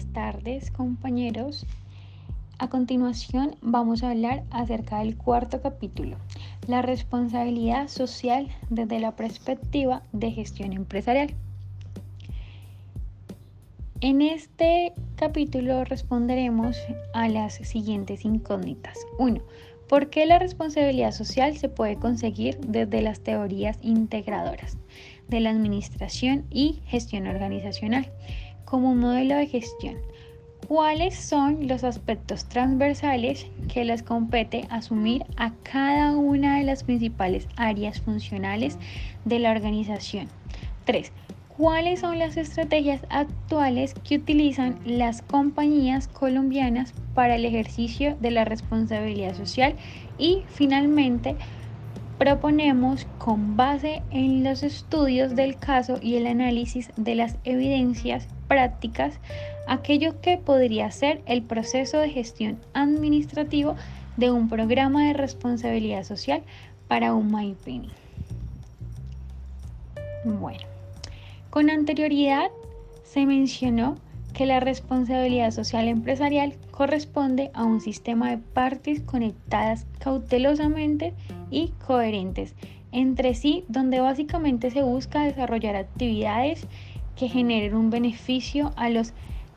buenas tardes compañeros. A continuación vamos a hablar acerca del cuarto capítulo, la responsabilidad social desde la perspectiva de gestión empresarial. En este capítulo responderemos a las siguientes incógnitas. 1. ¿Por qué la responsabilidad social se puede conseguir desde las teorías integradoras de la administración y gestión organizacional como modelo de gestión? cuáles son los aspectos transversales que les compete asumir a cada una de las principales áreas funcionales de la organización. 3. ¿Cuáles son las estrategias actuales que utilizan las compañías colombianas para el ejercicio de la responsabilidad social? Y finalmente, proponemos con base en los estudios del caso y el análisis de las evidencias prácticas aquello que podría ser el proceso de gestión administrativo de un programa de responsabilidad social para un MyPenny. Bueno, con anterioridad se mencionó que la responsabilidad social empresarial corresponde a un sistema de partes conectadas cautelosamente y coherentes entre sí, donde básicamente se busca desarrollar actividades que generen un beneficio a los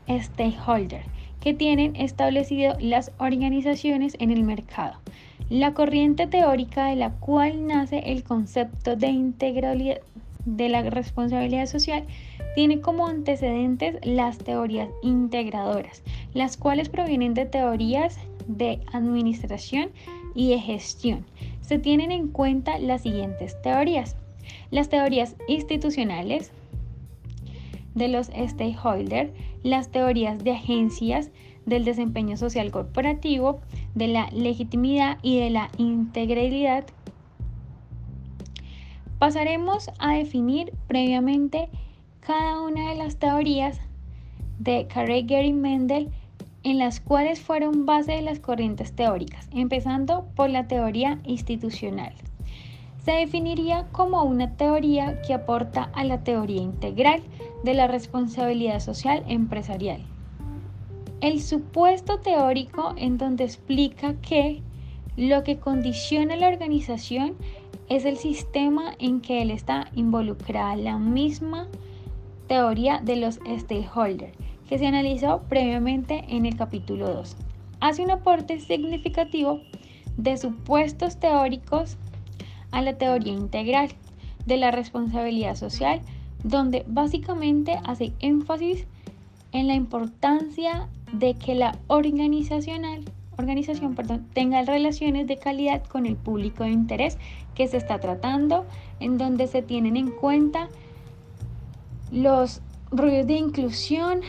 stakeholders que tienen establecido las organizaciones en el mercado. La corriente teórica de la cual nace el concepto de integralidad de la responsabilidad social tiene como antecedentes las teorías integradoras, las cuales provienen de teorías de administración y de gestión. Se tienen en cuenta las siguientes teorías. Las teorías institucionales de los stakeholders, las teorías de agencias del desempeño social corporativo, de la legitimidad y de la integralidad. Pasaremos a definir previamente cada una de las teorías de Carrey y Mendel en las cuales fueron base de las corrientes teóricas, empezando por la teoría institucional. Se definiría como una teoría que aporta a la teoría integral de la responsabilidad social empresarial. El supuesto teórico en donde explica que lo que condiciona la organización es el sistema en que él está involucrada, la misma teoría de los stakeholders que se analizó previamente en el capítulo 2. Hace un aporte significativo de supuestos teóricos a la teoría integral de la responsabilidad social, donde básicamente hace énfasis en la importancia de que la organizacional, organización perdón, tenga relaciones de calidad con el público de interés que se está tratando, en donde se tienen en cuenta los rollos de inclusión,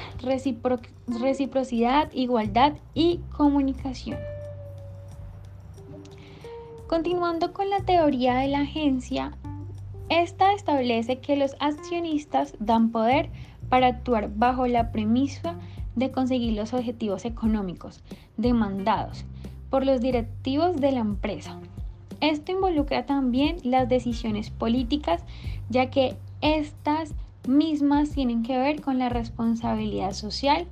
reciprocidad, igualdad y comunicación. Continuando con la teoría de la agencia, esta establece que los accionistas dan poder para actuar bajo la premisa de conseguir los objetivos económicos demandados por los directivos de la empresa. Esto involucra también las decisiones políticas, ya que estas mismas tienen que ver con la responsabilidad social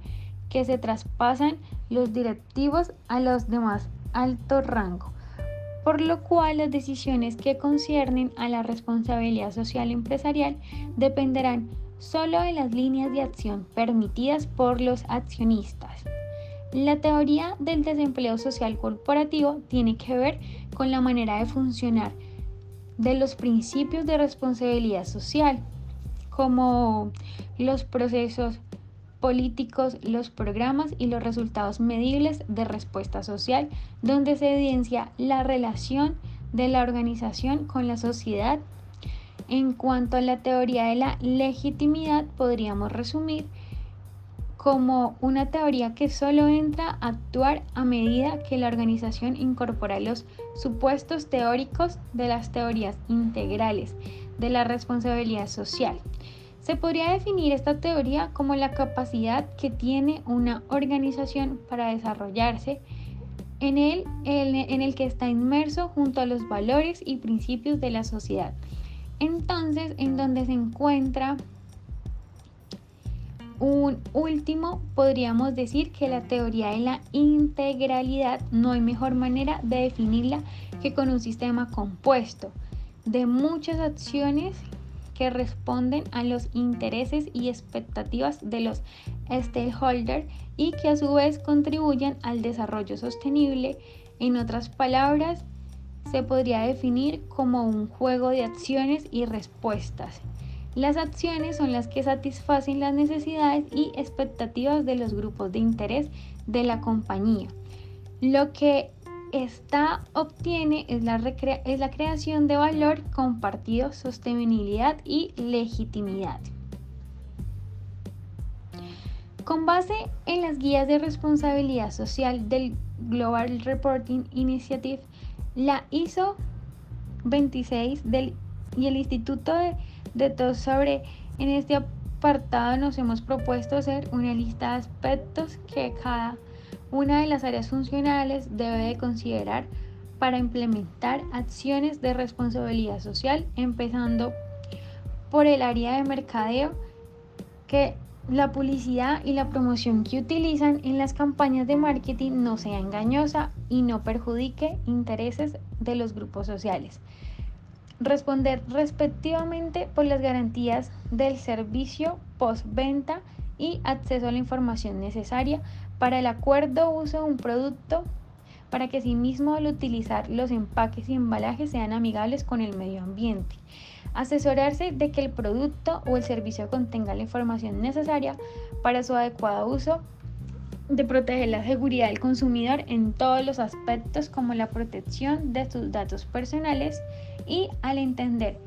que se traspasan los directivos a los demás alto rango, por lo cual las decisiones que conciernen a la responsabilidad social empresarial dependerán solo de las líneas de acción permitidas por los accionistas. La teoría del desempleo social corporativo tiene que ver con la manera de funcionar de los principios de responsabilidad social como los procesos políticos, los programas y los resultados medibles de respuesta social, donde se evidencia la relación de la organización con la sociedad. En cuanto a la teoría de la legitimidad, podríamos resumir como una teoría que solo entra a actuar a medida que la organización incorpora los supuestos teóricos de las teorías integrales de la responsabilidad social. Se podría definir esta teoría como la capacidad que tiene una organización para desarrollarse en el, en el que está inmerso junto a los valores y principios de la sociedad. Entonces, en donde se encuentra un último, podríamos decir que la teoría de la integralidad no hay mejor manera de definirla que con un sistema compuesto de muchas acciones que responden a los intereses y expectativas de los stakeholders y que a su vez contribuyen al desarrollo sostenible. En otras palabras, se podría definir como un juego de acciones y respuestas. Las acciones son las que satisfacen las necesidades y expectativas de los grupos de interés de la compañía. Lo que esta obtiene es la, es la creación de valor compartido, sostenibilidad y legitimidad. Con base en las guías de responsabilidad social del Global Reporting Initiative, la ISO 26 del, y el Instituto de, de sobre. En este apartado nos hemos propuesto hacer una lista de aspectos que cada una de las áreas funcionales debe de considerar para implementar acciones de responsabilidad social, empezando por el área de mercadeo, que la publicidad y la promoción que utilizan en las campañas de marketing no sea engañosa y no perjudique intereses de los grupos sociales. Responder respectivamente por las garantías del servicio postventa y acceso a la información necesaria para el acuerdo uso de un producto para que asimismo al utilizar los empaques y embalajes sean amigables con el medio ambiente. Asesorarse de que el producto o el servicio contenga la información necesaria para su adecuado uso, de proteger la seguridad del consumidor en todos los aspectos como la protección de sus datos personales y al entender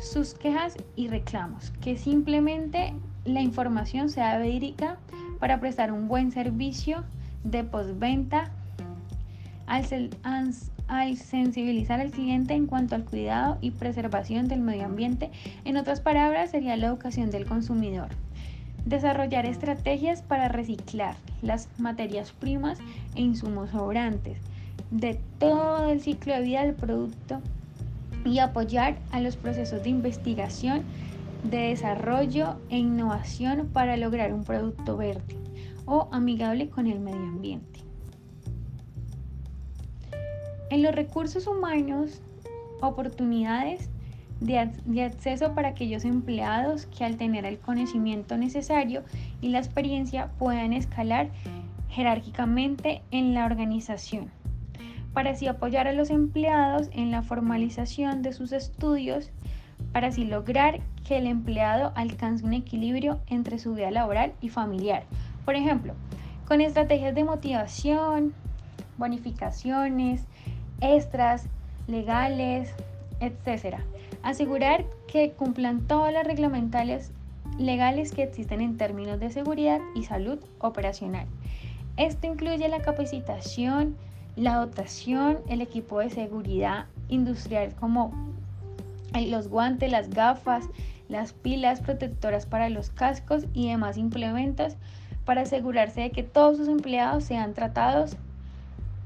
sus quejas y reclamos, que simplemente la información sea verídica para prestar un buen servicio de postventa al, sensibilizar al cliente en cuanto al cuidado y preservación del medio ambiente. En otras palabras, sería la educación del consumidor. Desarrollar estrategias para reciclar las materias primas e insumos sobrantes de todo el ciclo de vida del producto y apoyar a los procesos de investigación de desarrollo e innovación para lograr un producto verde o amigable con el medio ambiente. En los recursos humanos, oportunidades de, de, acceso para aquellos empleados que al tener el conocimiento necesario y la experiencia puedan escalar jerárquicamente en la organización, para así apoyar a los empleados en la formalización de sus estudios para así lograr que el empleado alcance un equilibrio entre su vida laboral y familiar. Por ejemplo, con estrategias de motivación, bonificaciones, extras, legales, etc. Asegurar que cumplan todas las reglamentales legales que existen en términos de seguridad y salud operacional. Esto incluye la capacitación, la dotación, el equipo de seguridad industrial como los guantes, las gafas, las pilas protectoras para los cascos y demás implementos para asegurarse de que todos sus empleados sean tratados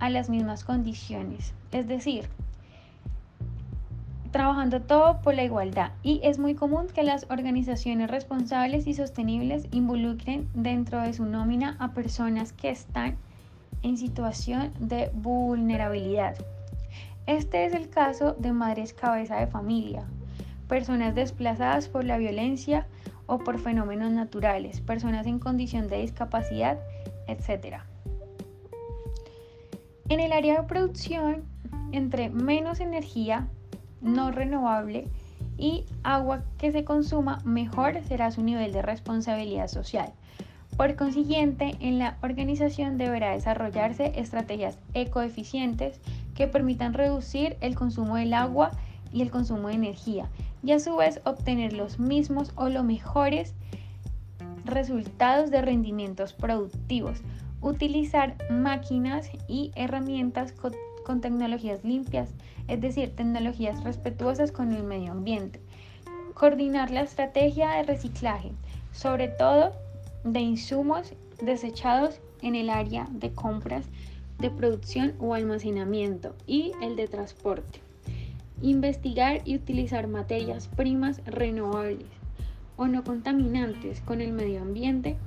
a las mismas condiciones. Es decir, trabajando todo por la igualdad y es muy común que las organizaciones responsables y sostenibles involucren dentro de su nómina a personas que están en situación de vulnerabilidad. Este es el caso de madres cabeza de familia, personas desplazadas por la violencia o por fenómenos naturales, personas en condición de discapacidad, etc. En el área de producción, entre menos energía no renovable y agua que se consuma, mejor será su nivel de responsabilidad social. Por consiguiente, en la organización deberá desarrollarse estrategias ecoeficientes que permitan reducir el consumo del agua y el consumo de energía y a su vez obtener los mismos o los mejores resultados de rendimientos productivos. Utilizar máquinas y herramientas con, tecnologías limpias, es decir, tecnologías respetuosas con el medio ambiente. Coordinar la estrategia de reciclaje, sobre todo de insumos desechados en el área de compras de producción o almacenamiento y el de transporte. Investigar y utilizar materias primas renovables o no contaminantes con el medio ambiente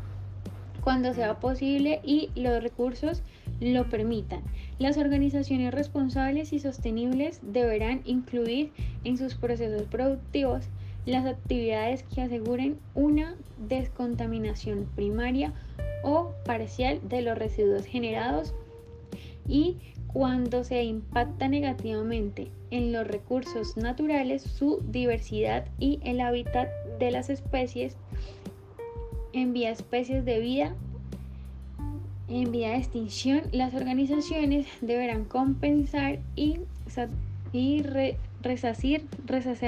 cuando sea posible y los recursos lo permitan. Las organizaciones responsables y sostenibles deberán incluir en sus procesos productivos las actividades que aseguren una descontaminación primaria o parcial de los residuos generados y cuando se impacta negativamente en los recursos naturales, su diversidad y el hábitat de las especies, envía especies de vida en vía de extinción, las organizaciones deberán compensar y, y resacir,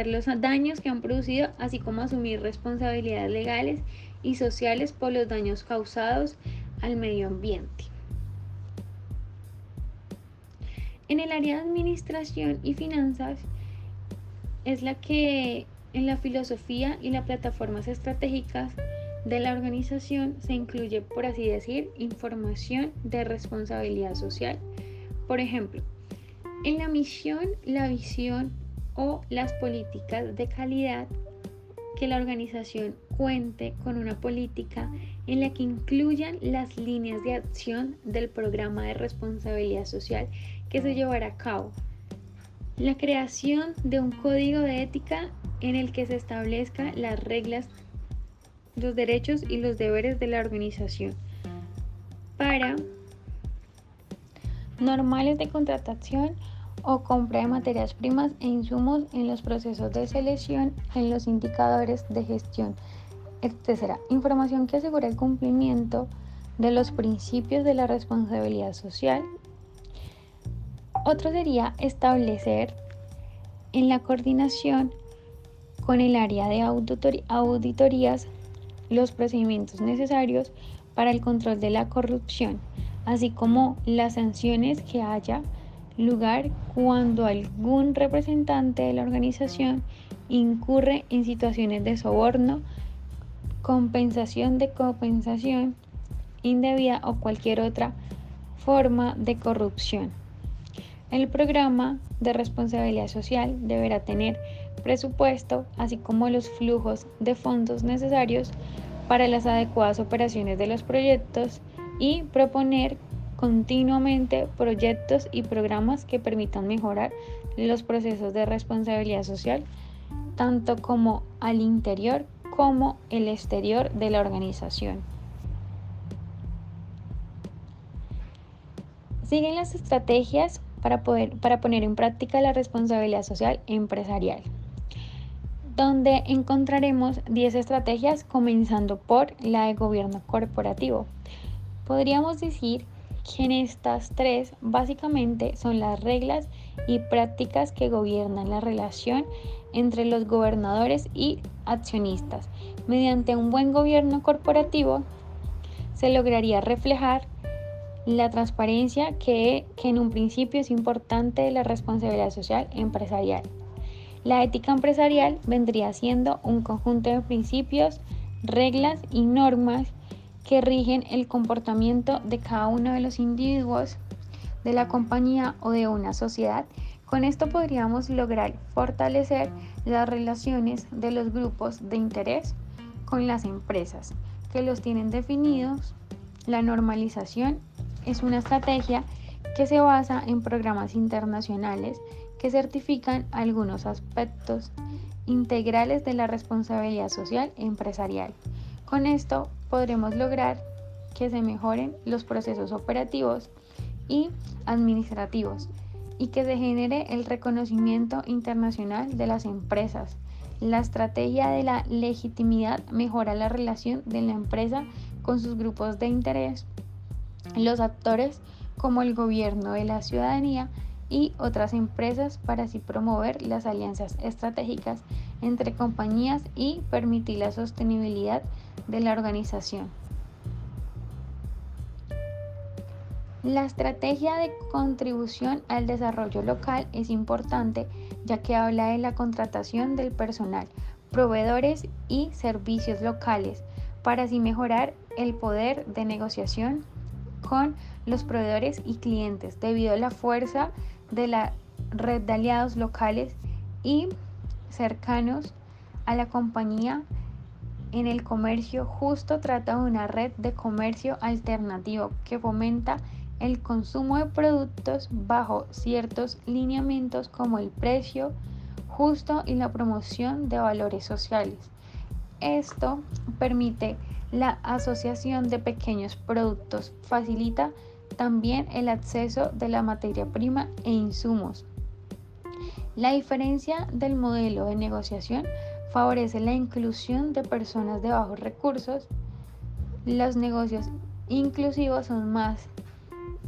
los daños que han producido, así como asumir responsabilidades legales y sociales por los daños causados al medio ambiente. En el área de administración y finanzas es la que en la filosofía y las plataformas estratégicas de la organización se incluye, por así decir, información de responsabilidad social. Por ejemplo, en la misión, la visión o las políticas de calidad, que la organización cuente con una política en la que incluyan las líneas de acción del programa de responsabilidad social que se llevará a cabo. La creación de un código de ética en el que se establezcan las reglas, los derechos y los deberes de la organización para normales de contratación o compra de materias primas e insumos en los procesos de selección, en los indicadores de gestión, etc. Información que asegura el cumplimiento de los principios de la responsabilidad social otro sería establecer en la coordinación con el área de auditorías los procedimientos necesarios para el control de la corrupción, así como las sanciones que haya lugar cuando algún representante de la organización incurre en situaciones de soborno, compensación de compensación indebida o cualquier otra forma de corrupción. El programa de responsabilidad social deberá tener presupuesto, así como los flujos de fondos necesarios para las adecuadas operaciones de los proyectos y proponer continuamente proyectos y programas que permitan mejorar los procesos de responsabilidad social, tanto como al interior como el exterior de la organización. Siguen las estrategias para, poder, para poner en práctica la responsabilidad social empresarial, donde encontraremos 10 estrategias comenzando por la de gobierno corporativo. Podríamos decir que en estas tres básicamente son las reglas y prácticas que gobiernan la relación entre los gobernadores y accionistas. Mediante un buen gobierno corporativo se lograría reflejar la transparencia que, en un principio es importante de la responsabilidad social empresarial. La ética empresarial vendría siendo un conjunto de principios, reglas y normas que rigen el comportamiento de cada uno de los individuos de la compañía o de una sociedad. Con esto podríamos lograr fortalecer las relaciones de los grupos de interés con las empresas que los tienen definidos, la normalización es una estrategia que se basa en programas internacionales que certifican algunos aspectos integrales de la responsabilidad social empresarial. Con esto podremos lograr que se mejoren los procesos operativos y administrativos y que se genere el reconocimiento internacional de las empresas. La estrategia de la legitimidad mejora la relación de la empresa con sus grupos de interés los actores como el gobierno de la ciudadanía y otras empresas para así promover las alianzas estratégicas entre compañías y permitir la sostenibilidad de la organización. La estrategia de contribución al desarrollo local es importante ya que habla de la contratación del personal, proveedores y servicios locales para así mejorar el poder de negociación con los proveedores y clientes debido a la fuerza de la red de aliados locales y cercanos a la compañía en el comercio justo trata de una red de comercio alternativo que fomenta el consumo de productos bajo ciertos lineamientos como el precio justo y la promoción de valores sociales. Esto permite la asociación de pequeños productos, facilita también el acceso de la materia prima e insumos. La diferencia del modelo de negociación favorece la inclusión de personas de bajos recursos. Los negocios inclusivos son más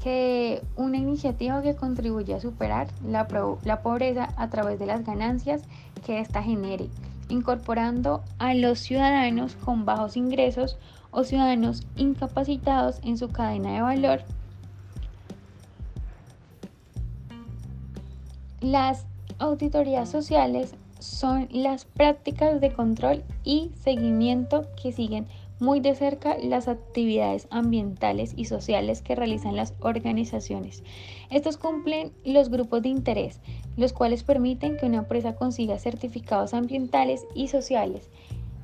que una iniciativa que contribuye a superar la, pobreza a través de las ganancias que ésta genere, incorporando a los ciudadanos con bajos ingresos o ciudadanos incapacitados en su cadena de valor. Las auditorías sociales son las prácticas de control y seguimiento que siguen muy de cerca las actividades ambientales y sociales que realizan las organizaciones. Estos cumplen los grupos de interés, los cuales permiten que una empresa consiga certificados ambientales y sociales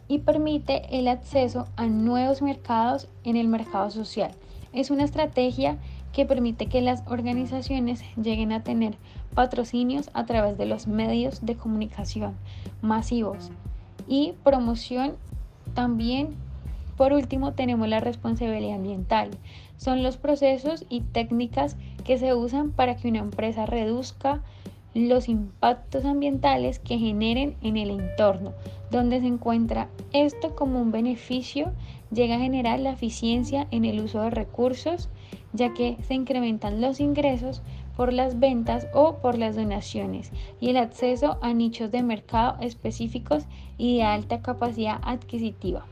y permite el acceso a nuevos mercados en el mercado social. Es una estrategia que permite que las organizaciones lleguen a tener patrocinios a través de los medios de comunicación masivos y promoción también por último, tenemos la responsabilidad ambiental. Son los procesos y técnicas que se usan para que una empresa reduzca los impactos ambientales que generen en el entorno, donde se encuentra esto como un beneficio, llega a generar la eficiencia en el uso de recursos, ya que se incrementan los ingresos por las ventas o por las donaciones y el acceso a nichos de mercado específicos y de alta capacidad adquisitiva.